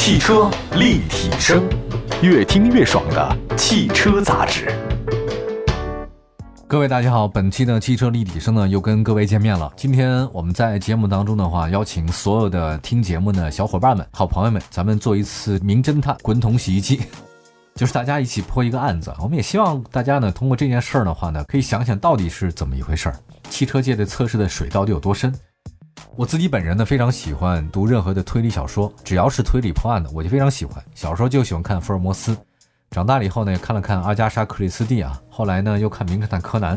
汽车立体声，越听越爽的汽车杂志。各位大家好，本期的汽车立体声呢又跟各位见面了。今天我们在节目当中的话，邀请所有的听节目的小伙伴们、好朋友们，咱们做一次名侦探滚筒洗衣机，就是大家一起破一个案子。我们也希望大家呢，通过这件事儿的话呢，可以想想到底是怎么一回事儿，汽车界的测试的水到底有多深。我自己本人呢，非常喜欢读任何的推理小说，只要是推理破案的，我就非常喜欢。小时候就喜欢看福尔摩斯。长大了以后呢，看了看阿加莎·克里斯蒂啊，后来呢又看《名侦探柯南》，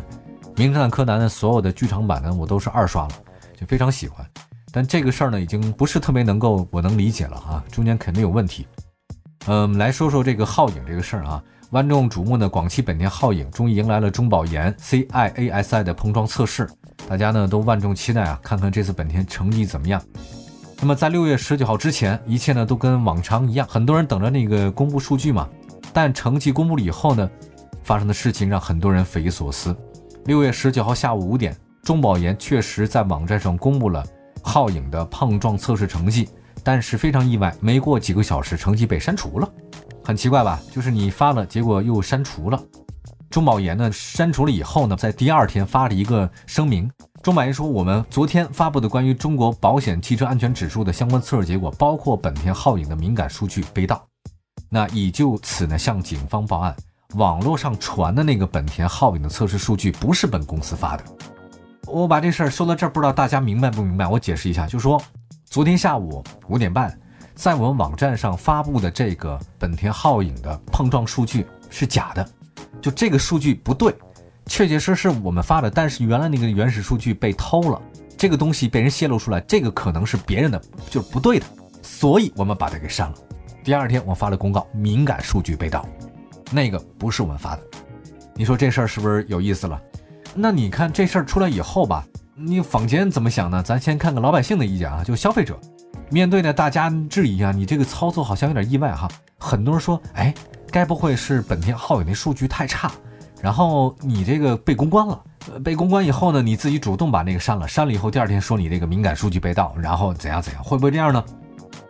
《名侦探柯南》的所有的剧场版呢，我都是二刷了，就非常喜欢。但这个事儿呢，已经不是特别能够我能理解了啊，中间肯定有问题。嗯，来说说这个皓影这个事儿啊，万众瞩目的广汽本田皓影终于迎来了中保研 CIASI 的碰撞测试，大家呢都万众期待啊，看看这次本田成绩怎么样。那么在六月十九号之前，一切呢都跟往常一样，很多人等着那个公布数据嘛。但成绩公布了以后呢，发生的事情让很多人匪夷所思。六月十九号下午五点，中保研确实在网站上公布了皓影的碰撞测试成绩，但是非常意外，没过几个小时，成绩被删除了。很奇怪吧？就是你发了，结果又删除了。中保研呢，删除了以后呢，在第二天发了一个声明。中保研说，我们昨天发布的关于中国保险汽车安全指数的相关测试结果，包括本田皓影的敏感数据被盗。那已就此呢向警方报案，网络上传的那个本田皓影的测试数据不是本公司发的。我把这事儿说到这儿，不知道大家明白不明白？我解释一下，就说，昨天下午五点半，在我们网站上发布的这个本田皓影的碰撞数据是假的，就这个数据不对，确确实实我们发的，但是原来那个原始数据被偷了，这个东西被人泄露出来，这个可能是别人的，就是不对的，所以我们把它给删了。第二天，我发了公告，敏感数据被盗，那个不是我们发的。你说这事儿是不是有意思了？那你看这事儿出来以后吧，你坊间怎么想呢？咱先看看老百姓的意见啊，就消费者面对呢大家质疑啊，你这个操作好像有点意外哈。很多人说，哎，该不会是本田皓影那数据太差，然后你这个被公关了？被公关以后呢，你自己主动把那个删了，删了以后第二天说你这个敏感数据被盗，然后怎样怎样，会不会这样呢？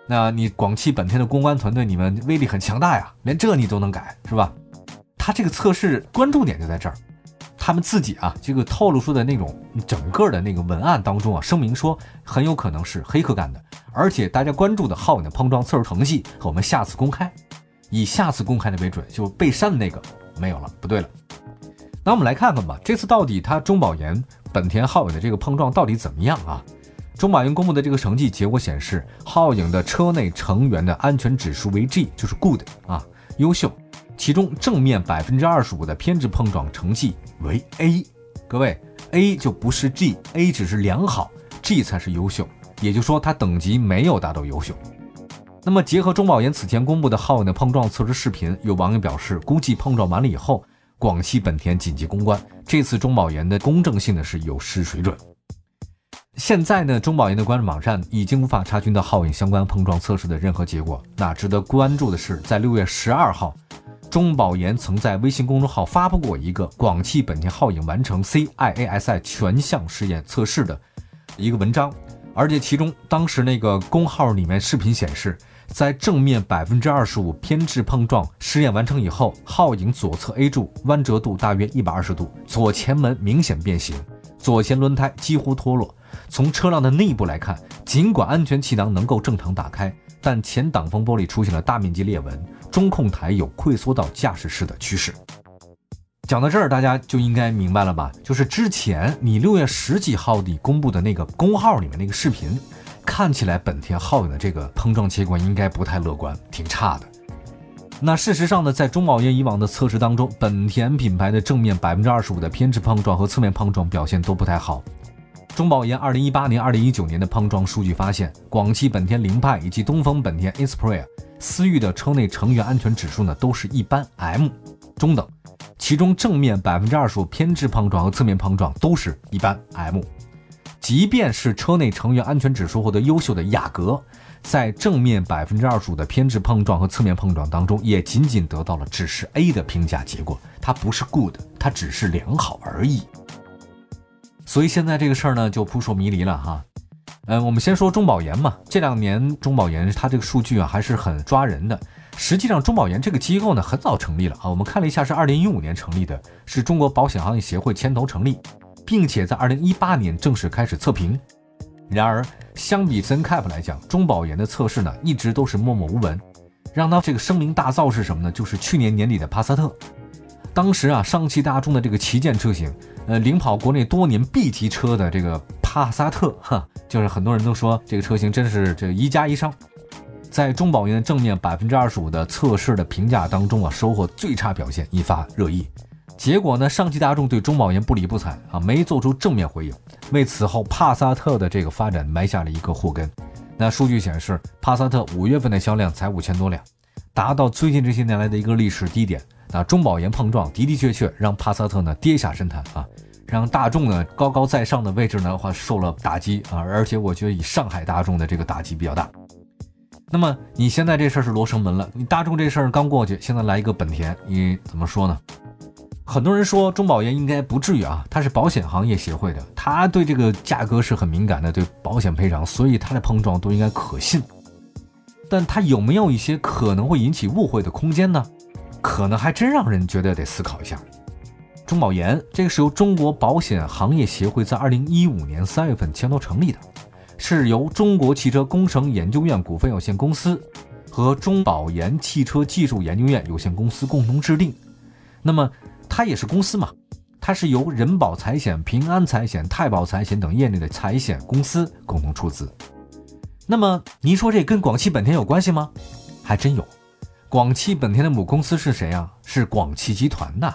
那你广汽本田的公关团队，你们威力很强大呀，连这你都能改，是吧？他这个测试关注点就在这儿，他们自己啊，这个透露出的那种整个的那个文案当中啊，声明说很有可能是黑客干的，而且大家关注的皓影的碰撞测试成绩我们下次公开，以下次公开的为准，就被删的那个没有了，不对了。那我们来看看吧，这次到底它中保研本田皓影的这个碰撞到底怎么样啊？中保研公布的这个成绩结果显示，皓影的车内成员的安全指数为 G，就是 good 啊，优秀。其中正面百分之二十五的偏置碰撞成绩为 A。各位，A 就不是 G，A 只是良好，G 才是优秀。也就是说，它等级没有达到优秀。那么，结合中保研此前公布的皓影的碰撞测试视频，有网友表示，估计碰撞完了以后，广汽本田紧急公关，这次中保研的公正性呢是有失水准。现在呢，中保研的官网站已经无法查询到皓影相关碰撞测试的任何结果。那值得关注的是，在六月十二号，中保研曾在微信公众号发布过一个广汽本田皓影完成 CIASI 全项试验测试的一个文章，而且其中当时那个公号里面视频显示，在正面百分之二十五偏置碰撞试验完成以后，皓影左侧 A 柱弯折度大约一百二十度，左前门明显变形，左前轮胎几乎脱落。从车辆的内部来看，尽管安全气囊能够正常打开，但前挡风玻璃出现了大面积裂纹，中控台有溃缩到驾驶室的趋势。讲到这儿，大家就应该明白了吧？就是之前你六月十几号你公布的那个公号里面那个视频，看起来本田皓影的这个碰撞结果应该不太乐观，挺差的。那事实上呢，在中保研以往的测试当中，本田品牌的正面百分之二十五的偏置碰撞和侧面碰撞表现都不太好。中保研二零一八年、二零一九年的碰撞数据发现，广汽本田凌派以及东风本田 Inspire 思域的车内成员安全指数呢都是一般 M 中等，其中正面百分之二十五偏置碰撞和侧面碰撞都是一般 M，即便是车内成员安全指数获得优秀的雅阁，在正面百分之二十五的偏置碰撞和侧面碰撞当中，也仅仅得到了只是 A 的评价结果，它不是 good，它只是良好而已。所以现在这个事儿呢就扑朔迷离了哈，嗯，我们先说中保研嘛，这两年中保研它这个数据啊还是很抓人的。实际上，中保研这个机构呢很早成立了啊，我们看了一下，是二零一五年成立的，是中国保险行业协会牵头成立，并且在二零一八年正式开始测评。然而，相比 ZenCap 来讲，中保研的测试呢一直都是默默无闻。让它这个声名大噪是什么呢？就是去年年底的帕萨特，当时啊上汽大众的这个旗舰车型，呃领跑国内多年 B 级车的这个帕萨特，哈，就是很多人都说这个车型真是这一加一上。在中保研的正面百分之二十五的测试的评价当中啊，收获最差表现，引发热议。结果呢，上汽大众对中保研不理不睬啊，没做出正面回应，为此后帕萨特的这个发展埋下了一个祸根。那数据显示，帕萨特五月份的销量才五千多辆，达到最近这些年来的一个历史低点。那中保研碰撞的的确确让帕萨特呢跌下神坛啊，让大众呢高高在上的位置呢话受了打击啊，而且我觉得以上海大众的这个打击比较大。那么你现在这事儿是罗生门了，你大众这事儿刚过去，现在来一个本田，你怎么说呢？很多人说中保研应该不至于啊，它是保险行业协会的，它对这个价格是很敏感的，对保险赔偿，所以它的碰撞都应该可信。但它有没有一些可能会引起误会的空间呢？可能还真让人觉得得思考一下。中保研这个是由中国保险行业协会在二零一五年三月份牵头成立的。是由中国汽车工程研究院股份有限公司和中保研汽车技术研究院有限公司共同制定。那么它也是公司嘛？它是由人保财险、平安财险、太保财险等业内的财险公司共同出资。那么您说这跟广汽本田有关系吗？还真有。广汽本田的母公司是谁啊？是广汽集团的，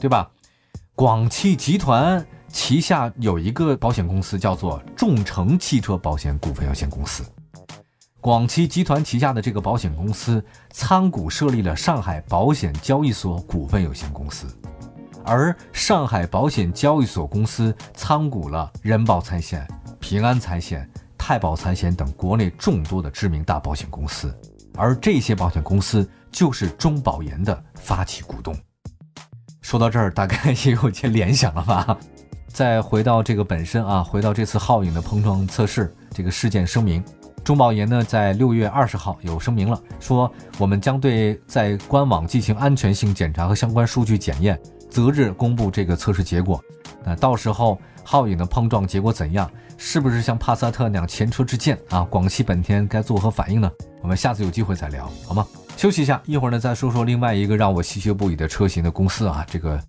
对吧？广汽集团。旗下有一个保险公司叫做众诚汽车保险股份有限公司，广汽集团旗下的这个保险公司参股设立了上海保险交易所股份有限公司，而上海保险交易所公司参股了人保财险、平安财险、太保财险等国内众多的知名大保险公司，而这些保险公司就是中保研的发起股东。说到这儿，大概也有些联想了吧？再回到这个本身啊，回到这次皓影的碰撞测试这个事件声明，中保研呢在六月二十号有声明了，说我们将对在官网进行安全性检查和相关数据检验，择日公布这个测试结果。那到时候皓影的碰撞结果怎样，是不是像帕萨特那样前车之鉴啊？广汽本田该作何反应呢？我们下次有机会再聊好吗？休息一下，一会儿呢再说说另外一个让我唏嘘不已的车型的公司啊，这个。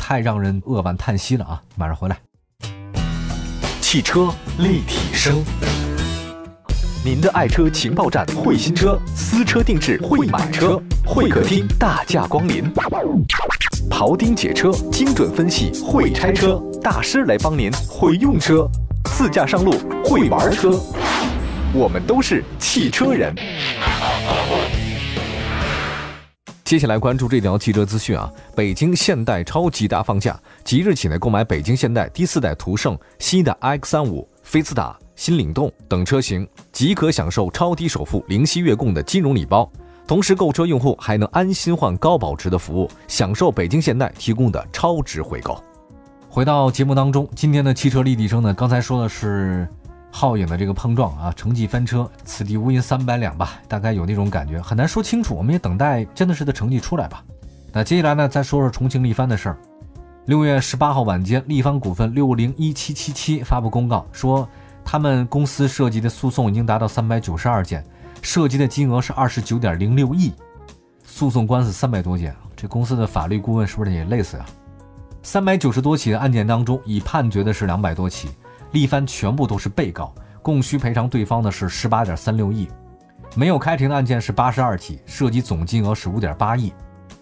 太让人扼腕叹息了啊！马上回来。汽车立体声，您的爱车情报站，会新车，私车定制，会买车，会客厅大驾光临，庖丁解车，精准分析，会拆车大师来帮您，会用车，自驾上路，会玩车，我们都是汽车人。接下来关注这条汽车资讯啊！北京现代超级大放价，即日起呢，购买北京现代第四代途胜、新的 X 三五、菲斯塔、新领动等车型，即可享受超低首付、零息月供的金融礼包。同时，购车用户还能安心换高保值的服务，享受北京现代提供的超值回购。回到节目当中，今天的汽车立体声呢，刚才说的是。皓影的这个碰撞啊，成绩翻车，此地无银三百两吧，大概有那种感觉，很难说清楚。我们也等待真的是的成绩出来吧。那接下来呢，再说说重庆力帆的事儿。六月十八号晚间，力帆股份六零一七七七发布公告说，他们公司涉及的诉讼已经达到三百九十二件，涉及的金额是二十九点零六亿，诉讼官司三百多件，这公司的法律顾问是不是也累死呀？三百九十多起的案件当中，已判决的是两百多起。力帆全部都是被告，共需赔偿对方的是十八点三六亿，没有开庭的案件是八十二起，涉及总金额是五点八亿。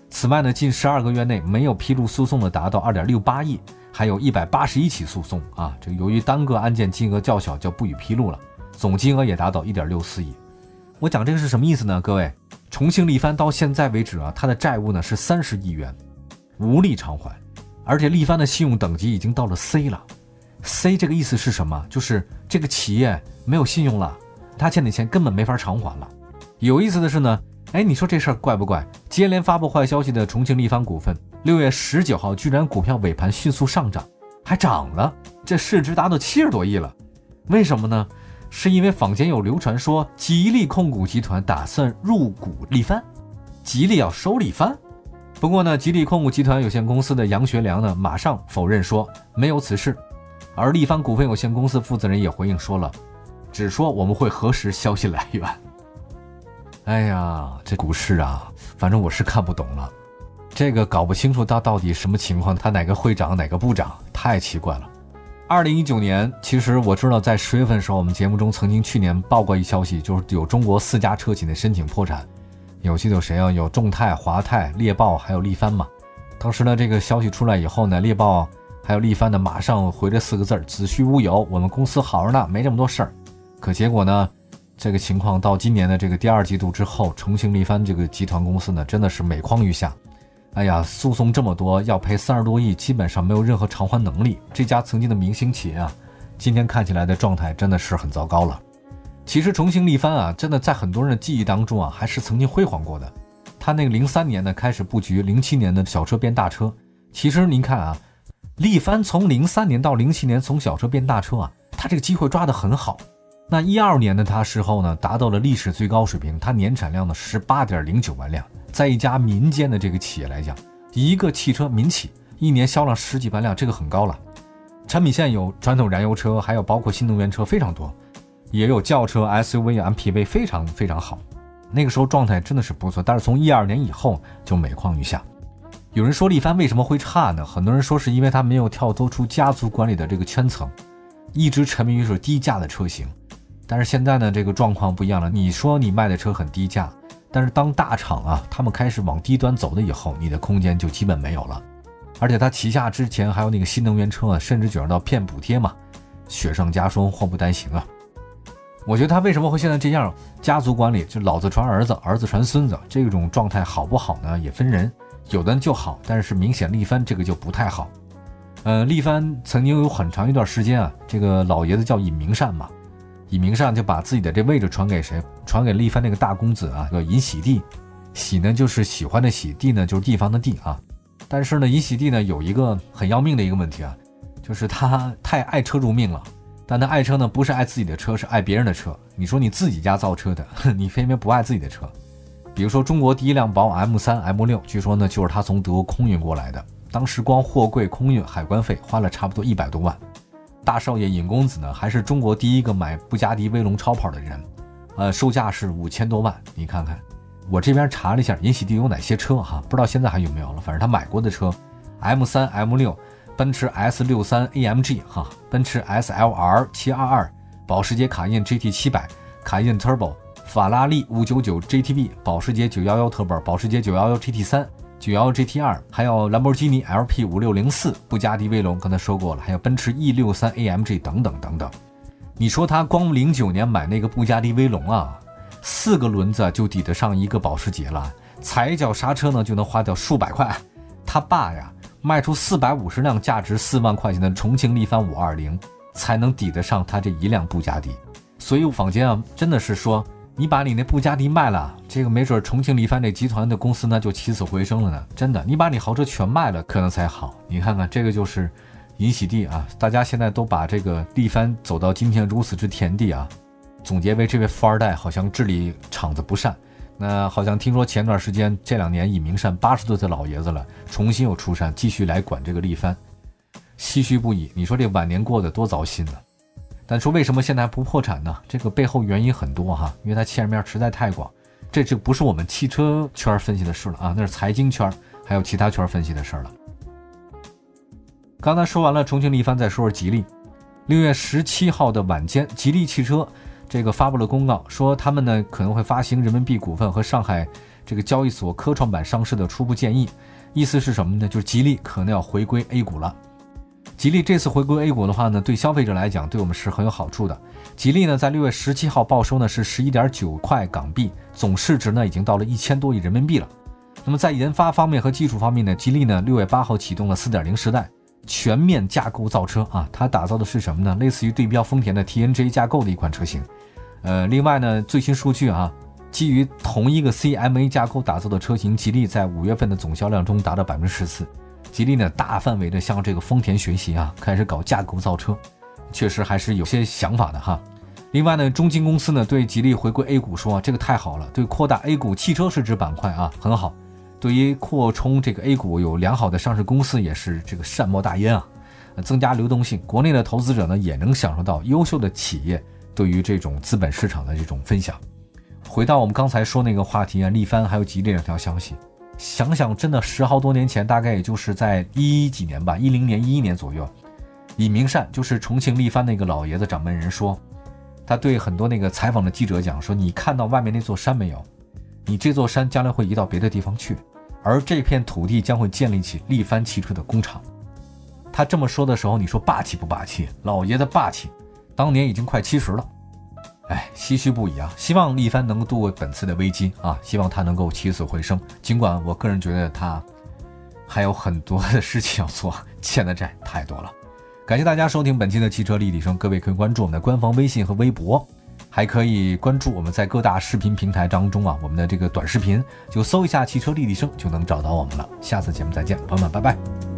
此外呢，近十二个月内没有披露诉讼的达到二点六八亿，还有一百八十一起诉讼啊，这个由于单个案件金额较小，就不予披露了，总金额也达到一点六四亿。我讲这个是什么意思呢？各位，重庆力帆到现在为止啊，它的债务呢是三十亿元，无力偿还，而且力帆的信用等级已经到了 C 了。C 这个意思是什么？就是这个企业没有信用了，他欠的钱根本没法偿还了。有意思的是呢，哎，你说这事儿怪不怪？接连发布坏消息的重庆力帆股份，六月十九号居然股票尾盘迅速上涨，还涨了，这市值达到七十多亿了。为什么呢？是因为坊间有流传说吉利控股集团打算入股力帆，吉利要收力帆。不过呢，吉利控股集团有限公司的杨学良呢，马上否认说没有此事。而力帆股份有限公司负责人也回应说了，只说我们会核实消息来源。哎呀，这股市啊，反正我是看不懂了，这个搞不清楚他到底什么情况，他哪个会长哪个部长，太奇怪了。二零一九年，其实我知道在十月份的时候，我们节目中曾经去年报过一消息，就是有中国四家车企的申请破产。有记得有谁啊？有众泰、华泰、猎豹，还有力帆嘛？当时呢，这个消息出来以后呢，猎豹还有力帆呢，马上回了四个字儿：子虚乌有。我们公司好着呢，没这么多事儿。可结果呢，这个情况到今年的这个第二季度之后，重庆力帆这个集团公司呢，真的是每况愈下。哎呀，诉讼这么多，要赔三十多亿，基本上没有任何偿还能力。这家曾经的明星企业啊，今天看起来的状态真的是很糟糕了。其实重庆力帆啊，真的在很多人的记忆当中啊，还是曾经辉煌过的。他那个零三年呢开始布局，零七年的小车变大车。其实您看啊，力帆从零三年到零七年从小车变大车啊，他这个机会抓得很好。那一二年的他时候呢，达到了历史最高水平，他年产量呢十八点零九万辆，在一家民间的这个企业来讲，一个汽车民企一年销量十几万辆，这个很高了。产品线有传统燃油车，还有包括新能源车非常多。也有轿车、SUV、MPV，非常非常好。那个时候状态真的是不错，但是从一二年以后就每况愈下。有人说力帆为什么会差呢？很多人说是因为它没有跳脱出家族管理的这个圈层，一直沉迷于是低价的车型。但是现在呢，这个状况不一样了。你说你卖的车很低价，但是当大厂啊他们开始往低端走了以后，你的空间就基本没有了。而且它旗下之前还有那个新能源车啊，甚至卷到骗补贴嘛，雪上加霜，祸不单行啊。我觉得他为什么会现在这样？家族管理就老子传儿子，儿子传孙子，这种状态好不好呢？也分人，有的就好，但是明显力帆这个就不太好。呃，力帆曾经有很长一段时间啊，这个老爷子叫尹明善嘛，尹明善就把自己的这位置传给谁？传给力帆那个大公子啊，叫尹喜地。喜呢就是喜欢的喜，地呢就是地方的地啊。但是呢，尹喜地呢有一个很要命的一个问题啊，就是他太爱车如命了。但他爱车呢，不是爱自己的车，是爱别人的车。你说你自己家造车的，你偏偏不爱自己的车。比如说中国第一辆宝马 M3、M6，据说呢就是他从德国空运过来的。当时光货柜空运海关费花了差不多一百多万。大少爷尹公子呢，还是中国第一个买布加迪威龙超跑的人，呃，售价是五千多万。你看看，我这边查了一下，尹喜地有哪些车哈，不知道现在还有没有了。反正他买过的车，M3、M6。奔驰 S 六三 AMG 哈，奔驰 SLR 七二二，保时捷卡宴 GT 七百，卡宴 Turbo，法拉利五九九 GTB，保时捷九幺幺 Turbo，保时捷九幺幺 GT 三，九幺 GT 二，还有兰博基尼 LP 五六零四，布加迪威龙刚才说过了，还有奔驰 E 六三 AMG 等等等等。你说他光零九年买那个布加迪威龙啊，四个轮子就抵得上一个保时捷了，踩一脚刹车呢就能花掉数百块。他爸呀。卖出四百五十辆价值四万块钱的重庆力帆五二零，才能抵得上他这一辆布加迪。所以坊间啊，真的是说，你把你那布加迪卖了，这个没准重庆力帆这集团的公司呢就起死回生了呢。真的，你把你豪车全卖了，可能才好。你看看这个就是尹喜地啊，大家现在都把这个力帆走到今天如此之田地啊，总结为这位富二代好像治理厂子不善。那好像听说前段时间这两年尹明善八十多岁老爷子了，重新又出山，继续来管这个力帆，唏嘘不已。你说这晚年过得多糟心呢？但说为什么现在还不破产呢？这个背后原因很多哈，因为它牵扯面实在太广，这就不是我们汽车圈分析的事了啊，那是财经圈还有其他圈分析的事了。刚才说完了重庆力帆，再说说吉利。六月十七号的晚间，吉利汽车。这个发布了公告，说他们呢可能会发行人民币股份和上海这个交易所科创板上市的初步建议，意思是什么呢？就是吉利可能要回归 A 股了。吉利这次回归 A 股的话呢，对消费者来讲，对我们是很有好处的。吉利呢在六月十七号报收呢是十一点九块港币，总市值呢已经到了一千多亿人民币了。那么在研发方面和技术方面呢，吉利呢六月八号启动了四点零时代。全面架构造车啊，它打造的是什么呢？类似于对标丰田的 TNGA 架构的一款车型。呃，另外呢，最新数据啊，基于同一个 CMA 架构打造的车型，吉利在五月份的总销量中达到百分之十四。吉利呢，大范围的向这个丰田学习啊，开始搞架构造车，确实还是有些想法的哈。另外呢，中金公司呢对吉利回归 A 股说，这个太好了，对扩大 A 股汽车市值板块啊很好，对于扩充这个 A 股有良好的上市公司也是这个善莫大焉啊，增加流动性，国内的投资者呢也能享受到优秀的企业对于这种资本市场的这种分享。回到我们刚才说那个话题啊，力帆还有吉利两条消息，想想真的十好多年前，大概也就是在一几年吧，一零年、一一年左右，李明善就是重庆力帆那个老爷子掌门人说。他对很多那个采访的记者讲说：“你看到外面那座山没有？你这座山将来会移到别的地方去，而这片土地将会建立起力帆汽车的工厂。”他这么说的时候，你说霸气不霸气？老爷子霸气，当年已经快七十了，哎，唏嘘不已啊！希望力帆能够度过本次的危机啊！希望他能够起死回生。尽管我个人觉得他还有很多的事情要做，欠的债太多了。感谢大家收听本期的汽车立体声，各位可以关注我们的官方微信和微博，还可以关注我们在各大视频平台当中啊，我们的这个短视频就搜一下汽车立体声就能找到我们了。下次节目再见，朋友们，拜拜。